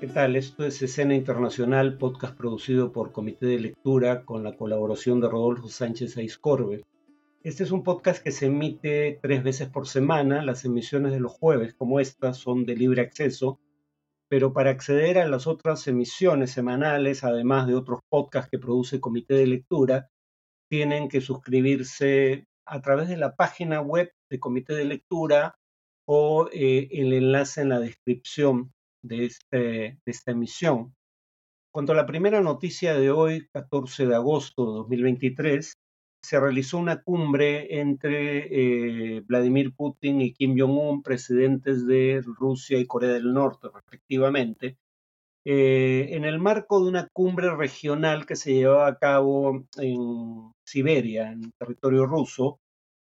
¿Qué tal? Esto es Escena Internacional, podcast producido por Comité de Lectura con la colaboración de Rodolfo Sánchez Aiscorbe. Este es un podcast que se emite tres veces por semana. Las emisiones de los jueves, como estas, son de libre acceso, pero para acceder a las otras emisiones semanales, además de otros podcasts que produce Comité de Lectura, tienen que suscribirse a través de la página web de Comité de Lectura o eh, el enlace en la descripción de, este, de esta emisión. Cuanto a la primera noticia de hoy, 14 de agosto de 2023, se realizó una cumbre entre eh, Vladimir Putin y Kim Jong-un, presidentes de Rusia y Corea del Norte, respectivamente, eh, en el marco de una cumbre regional que se llevaba a cabo en Siberia, en territorio ruso.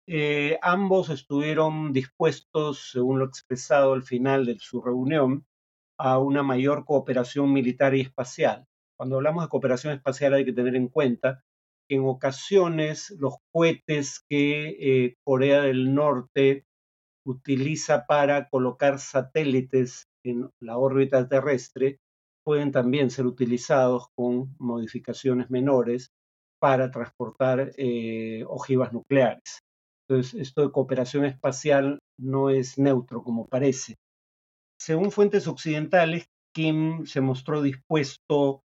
Eh, ambos estuvieron dispuestos, según lo expresado al final de su reunión, a una mayor cooperación militar y espacial. Cuando hablamos de cooperación espacial hay que tener en cuenta que en ocasiones los cohetes que eh, Corea del Norte utiliza para colocar satélites en la órbita terrestre pueden también ser utilizados con modificaciones menores para transportar eh, ojivas nucleares. Entonces, esto de cooperación espacial no es neutro como parece. Según fuentes occidentales, Kim se mostró dispuesto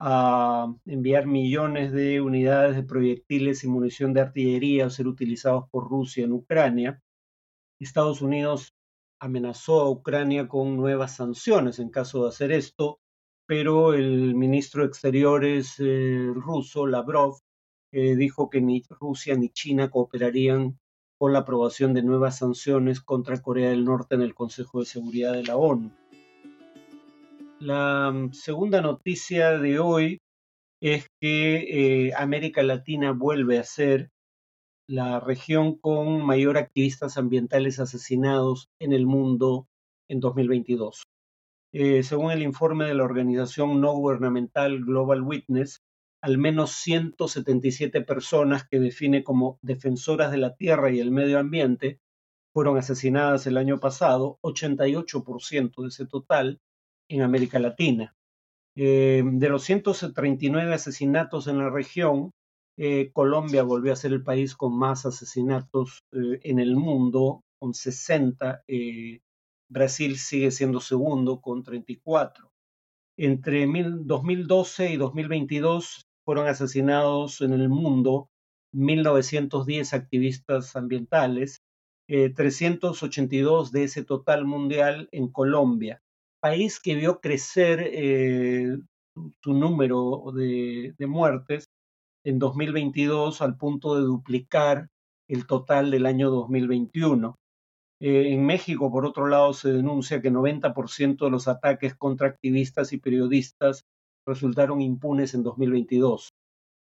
a enviar millones de unidades de proyectiles y munición de artillería a ser utilizados por Rusia en Ucrania. Estados Unidos amenazó a Ucrania con nuevas sanciones en caso de hacer esto, pero el ministro de Exteriores eh, ruso, Lavrov, eh, dijo que ni Rusia ni China cooperarían con la aprobación de nuevas sanciones contra Corea del Norte en el Consejo de Seguridad de la ONU. La mm, segunda noticia de hoy es que eh, América Latina vuelve a ser la región con mayor activistas ambientales asesinados en el mundo en 2022. Eh, según el informe de la organización no gubernamental Global Witness, al menos 177 personas que define como defensoras de la tierra y el medio ambiente fueron asesinadas el año pasado, 88% de ese total en América Latina. Eh, de los 139 asesinatos en la región, eh, Colombia volvió a ser el país con más asesinatos eh, en el mundo, con 60. Brasil sigue siendo segundo, con 34. Entre 2012 y 2022 fueron asesinados en el mundo 1.910 activistas ambientales, 382 eh, de ese total mundial en Colombia, país que vio crecer eh, su número de, muertes en 2022 al punto de duplicar el total del año 2021. Eh, en México, por otro lado, se denuncia que 90% de los ataques contra activistas y periodistas resultaron impunes en 2022.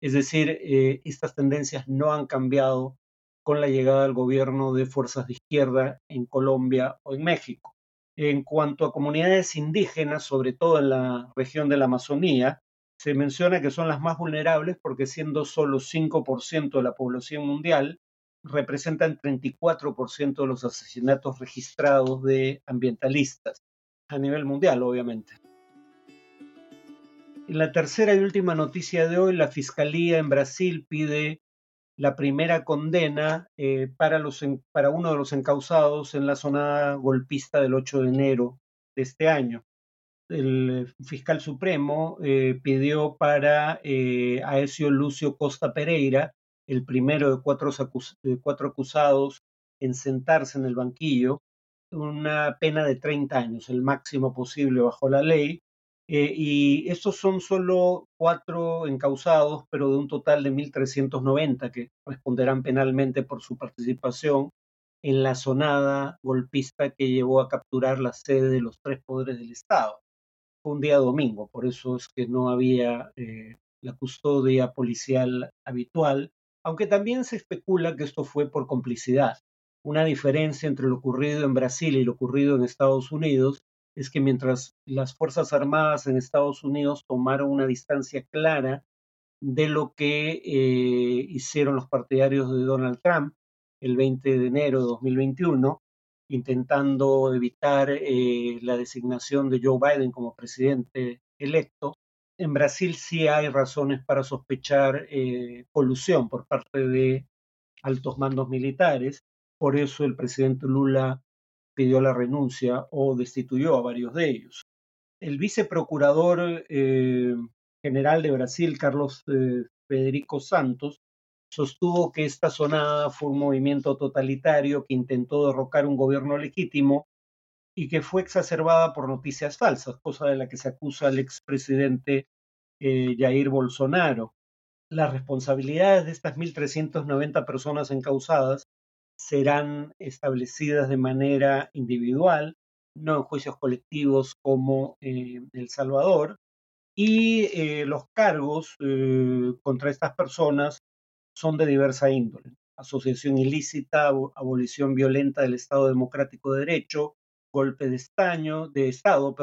Es decir, eh, estas tendencias no han cambiado con la llegada al gobierno de fuerzas de izquierda en Colombia o en México. En cuanto a comunidades indígenas, sobre todo en la región de la Amazonía, se menciona que son las más vulnerables porque siendo solo 5% de la población mundial, representan 34% de los asesinatos registrados de ambientalistas a nivel mundial, obviamente. En la tercera y última noticia de hoy, la Fiscalía en Brasil pide la primera condena eh, para, los, para uno de los encausados en la zona golpista del 8 de enero de este año. El fiscal supremo eh, pidió para eh, Aesio Lucio Costa Pereira, el primero de cuatro, de cuatro acusados en sentarse en el banquillo, una pena de 30 años, el máximo posible bajo la ley, eh, y estos son solo cuatro encausados, pero de un total de 1.390 que responderán penalmente por su participación en la sonada golpista que llevó a capturar la sede de los tres poderes del Estado. Fue un día domingo, por eso es que no había eh, la custodia policial habitual, aunque también se especula que esto fue por complicidad. Una diferencia entre lo ocurrido en Brasil y lo ocurrido en Estados Unidos es que mientras las Fuerzas Armadas en Estados Unidos tomaron una distancia clara de lo que eh, hicieron los partidarios de Donald Trump el 20 de enero de 2021, intentando evitar eh, la designación de Joe Biden como presidente electo. En Brasil sí hay razones para sospechar eh, colusión por parte de altos mandos militares, por eso el presidente Lula pidió la renuncia o destituyó a varios de ellos. El viceprocurador eh, general de Brasil, Carlos Federico Santos, sostuvo que esta sonada fue un movimiento totalitario que intentó derrocar un gobierno legítimo y que fue exacerbada por noticias falsas, cosa de la que se acusa al expresidente eh, Jair Bolsonaro. Las responsabilidades de estas 1.390 personas encausadas serán establecidas de manera individual, no en juicios colectivos como en El Salvador, y eh, los cargos eh, contra estas personas son de diversa índole. Asociación ilícita, abolición violenta del Estado Democrático de Derecho, golpe de, de Estado,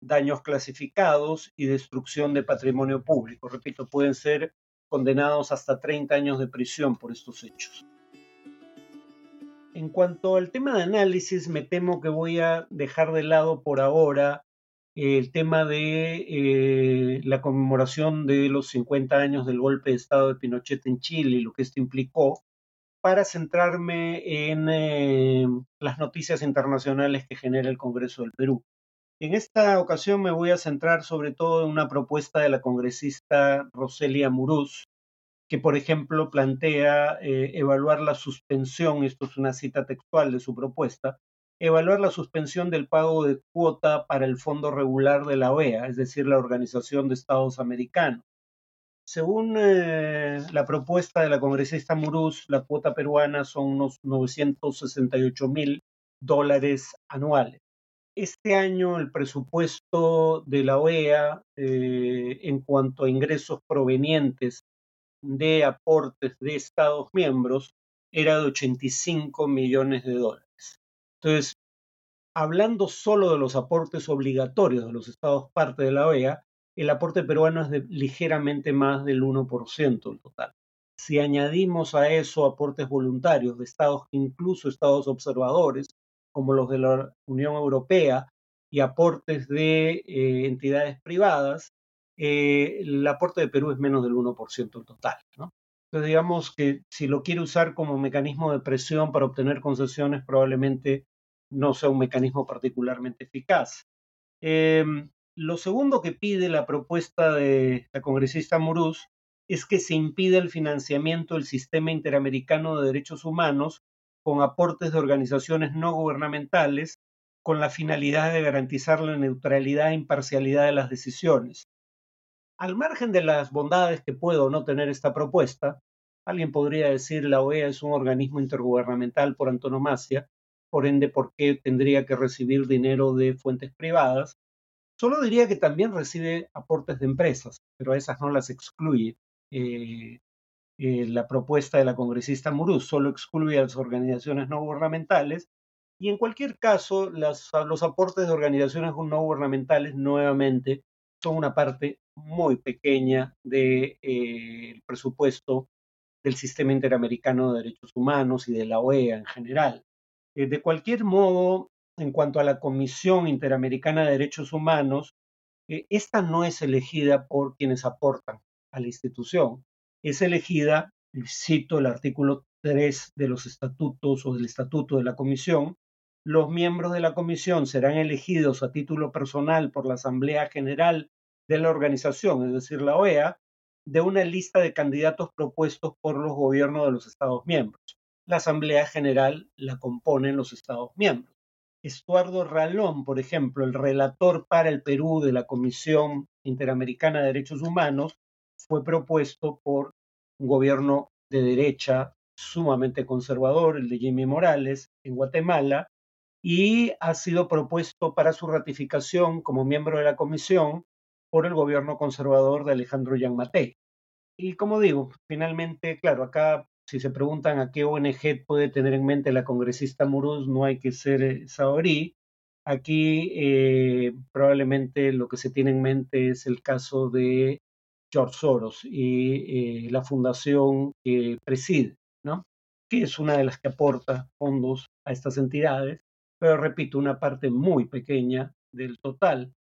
daños clasificados y destrucción de patrimonio público. Repito, pueden ser condenados hasta 30 años de prisión por estos hechos. En cuanto al tema de análisis, me temo que voy a dejar de lado por ahora el tema de eh, la conmemoración de los 50 años del golpe de Estado de Pinochet en Chile y lo que esto implicó, para centrarme en eh, las noticias internacionales que genera el Congreso del Perú. En esta ocasión me voy a centrar sobre todo en una propuesta de la congresista Roselia Muruz, que por ejemplo plantea eh, evaluar la suspensión, esto es una cita textual de su propuesta, evaluar la suspensión del pago de cuota para el fondo regular de la OEA, es decir, la Organización de Estados Americanos. Según eh, la propuesta de la congresista Muruz, la cuota peruana son unos 968 mil dólares anuales. Este año el presupuesto de la OEA eh, en cuanto a ingresos provenientes de aportes de Estados miembros era de 85 millones de dólares. Entonces, hablando solo de los aportes obligatorios de los estados parte de la OEA, el aporte peruano es ligeramente más del 1% en total. Si añadimos a eso aportes voluntarios de estados, incluso estados observadores, como los de la Unión Europea, y aportes de eh, entidades privadas, eh, el aporte de Perú es menos del 1% en total. Entonces, digamos que si lo quiere usar como mecanismo de presión para obtener concesiones, probablemente no sea un mecanismo particularmente eficaz. Em, lo segundo que pide la propuesta de la congresista Muruz es que se impida el financiamiento del sistema interamericano de derechos humanos con aportes de organizaciones no gubernamentales con la finalidad de garantizar la neutralidad e imparcialidad de las decisiones. Al margen de las bondades que puede o no tener esta propuesta, alguien podría decir la OEA es un organismo intergubernamental por antonomasia por ende, ¿por qué tendría que recibir dinero de fuentes privadas? Solo diría que también recibe aportes de empresas, pero a esas no las excluye. Eh, eh, la propuesta de la congresista Muruz solo excluye a las organizaciones no gubernamentales y en cualquier caso los aportes de organizaciones no gubernamentales nuevamente son una parte muy pequeña del de, eh, presupuesto del sistema interamericano de derechos humanos y de la OEA en general. Eh, de cualquier modo, en cuanto a la Comisión Interamericana de Derechos Humanos, eh, esta no es elegida por quienes aportan a la institución, es elegida, cito el artículo 3 de los estatutos o del estatuto de la Comisión, los miembros de la Comisión serán elegidos a título personal por la Asamblea General de la organización, es decir, la OEA, de una lista de candidatos propuestos por los gobiernos de los Estados miembros la Asamblea General la componen los Estados miembros. Estuardo Ralón, por ejemplo, el relator para el Perú de la Comisión Interamericana de Derechos Humanos, fue propuesto por un gobierno de derecha sumamente conservador, el de Jimmy Morales, en Guatemala, y ha sido propuesto para su ratificación como miembro de la comisión por el gobierno conservador de Alejandro Yanmatei. Y como digo, finalmente, claro, acá si se preguntan a qué ONG puede tener en mente la congresista Muruz, no hay que ser eh, saorí. Aquí eh, probablemente lo que se tiene en mente es el caso de George Soros y eh, la fundación que preside, ¿no? que es una de las que aporta fondos a estas entidades, pero repito, una parte muy pequeña del total.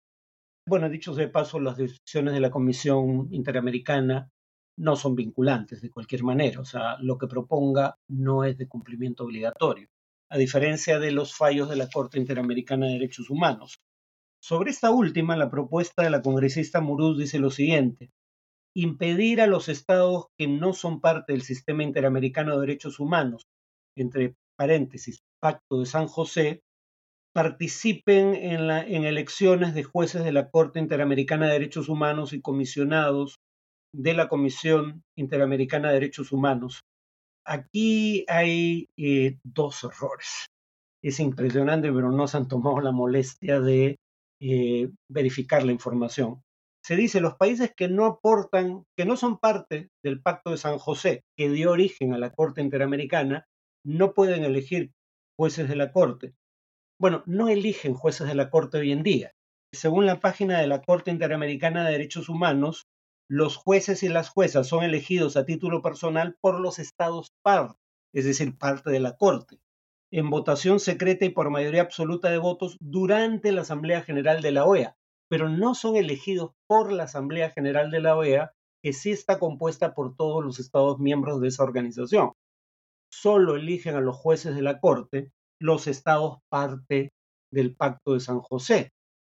Bueno, dicho de paso, las decisiones de la Comisión Interamericana no son vinculantes de cualquier manera, o sea, lo que proponga no es de cumplimiento obligatorio, a diferencia de los fallos de la Corte Interamericana de Derechos Humanos. Sobre esta última, la propuesta de la congresista Muruz dice lo siguiente, impedir a los estados que no son parte del sistema interamericano de derechos humanos, entre paréntesis, Pacto de San José, participen en, la, en elecciones de jueces de la Corte Interamericana de Derechos Humanos y comisionados de la Comisión Interamericana de Derechos Humanos. Aquí hay eh, dos errores. Es impresionante, pero no se han tomado la molestia de eh, verificar la información. Se dice los países que no aportan, que no son parte del Pacto de San José, que dio origen a la Corte Interamericana, no pueden elegir jueces de la Corte. Bueno, no eligen jueces de la Corte hoy en día. Según la página de la Corte Interamericana de Derechos Humanos, los jueces y las juezas son elegidos a título personal por los estados par, es decir, parte de la Corte, en votación secreta y por mayoría absoluta de votos durante la Asamblea General de la OEA, pero no son elegidos por la Asamblea General de la OEA, que sí está compuesta por todos los estados miembros de esa organización. Solo eligen a los jueces de la Corte los estados parte del Pacto de San José.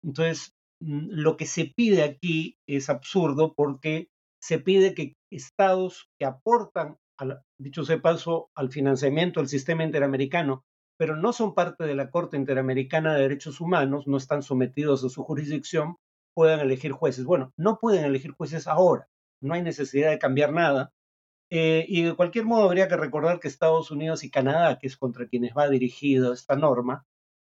Entonces, Mm, lo que se pide aquí es absurdo porque se pide que estados que aportan, dicho sea paso, al financiamiento del sistema interamericano, pero no son parte de la Corte Interamericana de Derechos Humanos, no están sometidos a su jurisdicción, puedan elegir jueces. Bueno, no pueden elegir jueces ahora, no hay necesidad de cambiar nada. Eh, y de cualquier modo habría que recordar que Estados Unidos y Canadá, que es contra quienes va dirigida esta norma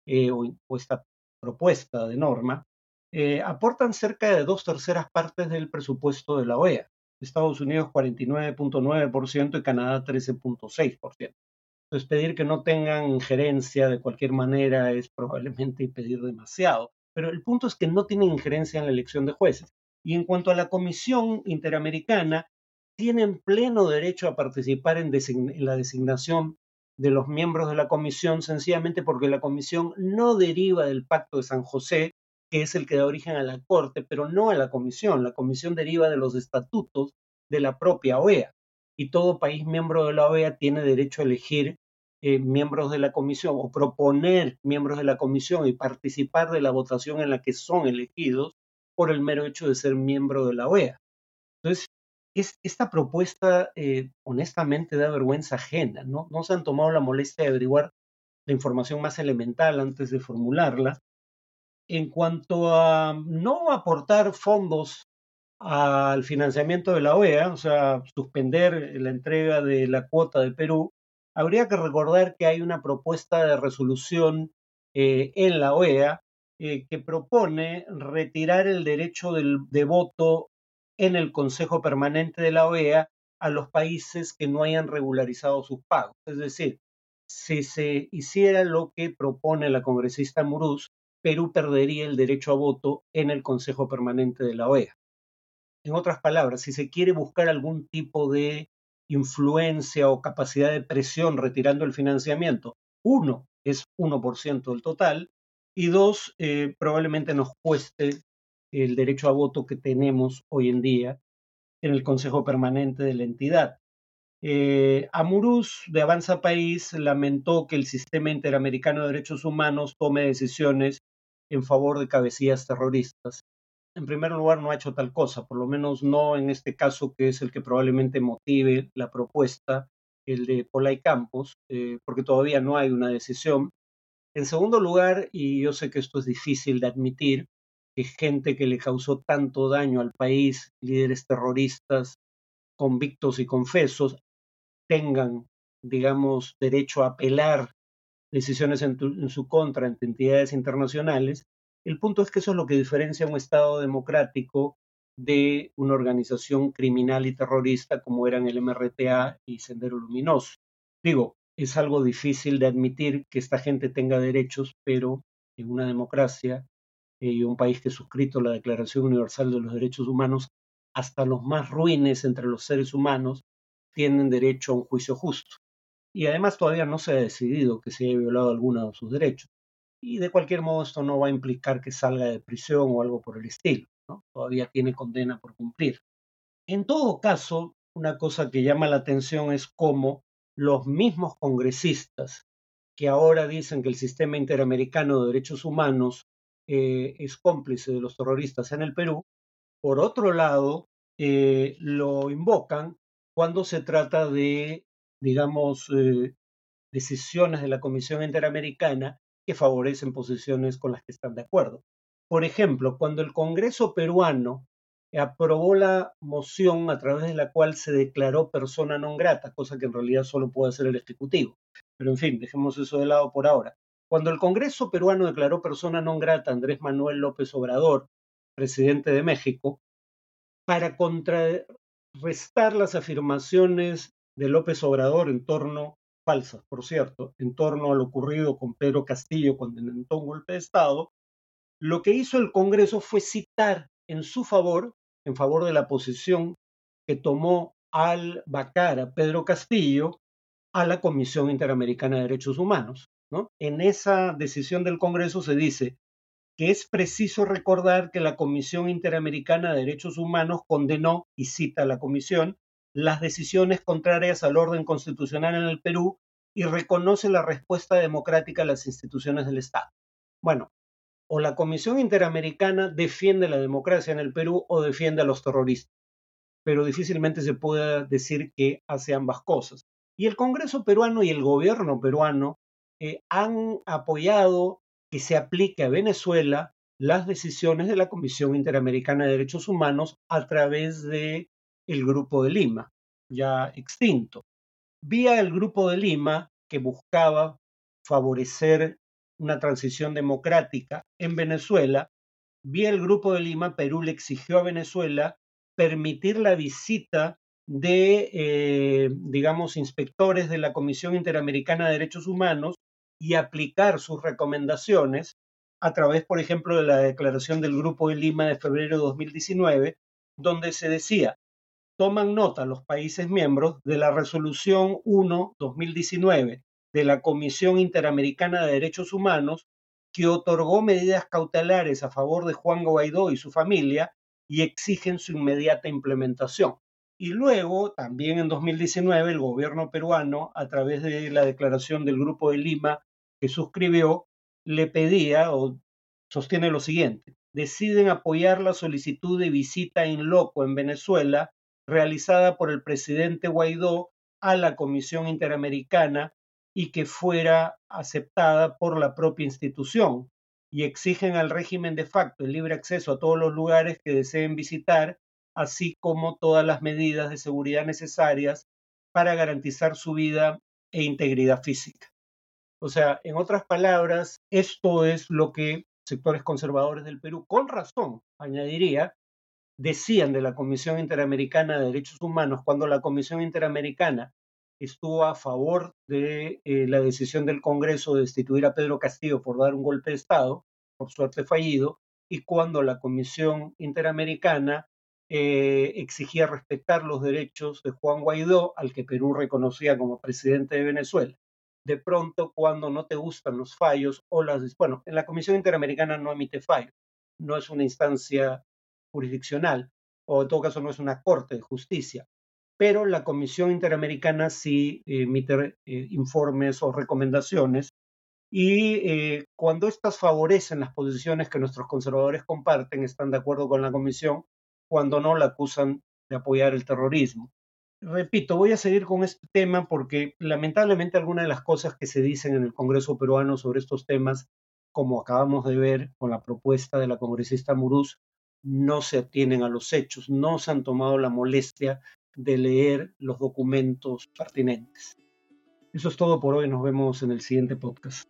eh, o esta propuesta de norma, eh, aportan cerca de dos terceras partes del presupuesto de la OEA. Estados Unidos 49.9% y Canadá 13.6%. Entonces pedir que no tengan injerencia de cualquier manera es probablemente pedir demasiado. Pero el punto es que no tienen injerencia en la elección de jueces. Y en cuanto a la Comisión Interamericana, tienen pleno derecho a participar en, la designación de los miembros de la comisión, sencillamente porque la comisión no deriva del Pacto de San José, que es el que da origen a la Corte, pero no a la Comisión. La Comisión deriva de los estatutos de la propia OEA y todo país miembro de la OEA tiene derecho a elegir eh, miembros de la Comisión o proponer miembros de la Comisión y participar de la votación en la que son elegidos por el mero hecho de ser miembro de la OEA. Entonces, esta propuesta eh, honestamente da vergüenza ajena, ¿no? No se han tomado la molestia de averiguar la información más elemental antes de formularla en cuanto a no aportar fondos al financiamiento de la OEA, o sea, suspender la entrega de la cuota de Perú, habría que recordar que hay una propuesta de resolución eh, en la OEA eh, que propone retirar el derecho de voto en el Consejo Permanente de la OEA a los países que no hayan regularizado sus pagos. Es decir, si se hiciera lo que propone la congresista Muruz, Perú perdería el derecho a voto en el Consejo Permanente de la OEA. En otras palabras, si se quiere buscar algún tipo de influencia o capacidad de presión retirando el financiamiento, uno es 1% del total y dos, eh, probablemente nos cueste el derecho a voto que tenemos hoy en día en el Consejo Permanente de la entidad. Eh, Amuruz de Avanza País lamentó que el sistema interamericano de derechos humanos tome decisiones en favor de cabecillas terroristas. En primer lugar, no ha hecho tal cosa, por lo menos no en este caso que es el que probablemente motive la propuesta, el de Polay Campos, eh, porque todavía no hay una decisión. En segundo lugar, y yo sé que esto es difícil de admitir, que gente que le causó tanto daño al país, líderes terroristas convictos y confesos, tengan, digamos, derecho a apelar decisiones en, su contra ante entidades internacionales. El punto es que eso es lo que diferencia un Estado democrático de una organización criminal y terrorista como eran el MRTA y Sendero Luminoso. Digo, es algo difícil de admitir que esta gente tenga derechos, pero en una democracia y un país que ha suscrito la Declaración Universal de los Derechos Humanos, hasta los más ruines entre los seres humanos tienen derecho a un juicio justo. y además todavía no se ha decidido que se haya violado alguno de sus derechos. Y de cualquier modo esto no va a implicar que salga de prisión o algo por el estilo. Todavía tiene condena por cumplir. En todo caso, una cosa que llama la atención es cómo los mismos congresistas que ahora dicen que el sistema interamericano de derechos humanos eh, es cómplice de los terroristas en el Perú, por otro lado, eh, lo invocan cuando se trata de, digamos, eh, decisiones de la Comisión Interamericana que favorecen posiciones con las que están de acuerdo. Por ejemplo, cuando el Congreso peruano aprobó la moción a través de la cual se declaró persona non grata, cosa que en realidad solo puede hacer el Ejecutivo. Pero en fin, dejemos eso de lado por ahora. Cuando el Congreso peruano declaró persona non grata a Andrés Manuel López Obrador, presidente de México, para contrarrestar las afirmaciones de López Obrador en torno, falsas por cierto, en torno a lo ocurrido con Pedro Castillo cuando intentó un golpe de Estado, lo que hizo el Congreso fue citar en su favor, en favor de la posición que tomó al vacar a Pedro Castillo a la Comisión Interamericana de Derechos Humanos. En esa decisión del Congreso se dice que es preciso recordar que la Comisión Interamericana de Derechos Humanos condenó, y cita a la Comisión, las decisiones contrarias al orden constitucional en el Perú y reconoce la respuesta democrática a las instituciones del Estado. Bueno, o la Comisión Interamericana defiende la democracia en el Perú o defiende a los terroristas, pero difícilmente se puede decir que hace ambas cosas. Y el Congreso peruano y el gobierno peruano eh, han apoyado que se aplique a Venezuela las decisiones de la Comisión Interamericana de Derechos Humanos a través de el Grupo de Lima, ya extinto. Vía el Grupo de Lima que buscaba favorecer una transición democrática en Venezuela, vía el Grupo de Lima, Perú le exigió a Venezuela permitir la visita de, eh, digamos, inspectores de la Comisión Interamericana de Derechos Humanos y aplicar sus recomendaciones a través, por ejemplo, de la declaración del Grupo de Lima de febrero de 2019, donde se decía, toman nota los países miembros de la resolución 1-2019 de la Comisión Interamericana de Derechos Humanos que otorgó medidas cautelares a favor de Juan Guaidó y su familia y exigen su inmediata implementación. Y luego, también en 2019, el gobierno peruano, a través de la declaración del Grupo de Lima que suscribió, le pedía o sostiene lo siguiente. Deciden apoyar la solicitud de visita in loco en Venezuela realizada por el presidente Guaidó a la Comisión Interamericana y que fuera aceptada por la propia institución y exigen al régimen de facto el libre acceso a todos los lugares que deseen visitar, así como todas las medidas de seguridad necesarias para garantizar su vida e integridad física. O sea, en otras palabras, esto es lo que sectores conservadores del Perú, con razón, añadiría, decían de la Comisión Interamericana de Derechos Humanos cuando la Comisión Interamericana estuvo a favor de eh, la decisión del Congreso de destituir a Pedro Castillo por dar un golpe de Estado, por suerte fallido, y cuando la Comisión Interamericana eh, exigía respetar los derechos de Juan Guaidó, al que Perú reconocía como presidente de Venezuela. De pronto, cuando no te gustan los fallos o las... Bueno, en la Comisión Interamericana no emite fallos, no es una instancia jurisdiccional, o en todo caso no es una corte de justicia, pero la Comisión Interamericana sí emite eh, informes o recomendaciones y eh, cuando éstas favorecen las posiciones que nuestros conservadores comparten, están de acuerdo con la Comisión, cuando no la acusan de apoyar el terrorismo. Repito, voy a seguir con este tema porque lamentablemente algunas de las cosas que se dicen en el Congreso peruano sobre estos temas, como acabamos de ver con la propuesta de la congresista Muruz, no se atienen a los hechos, no se han tomado la molestia de leer los documentos pertinentes. Eso es todo por hoy, nos vemos en el siguiente podcast.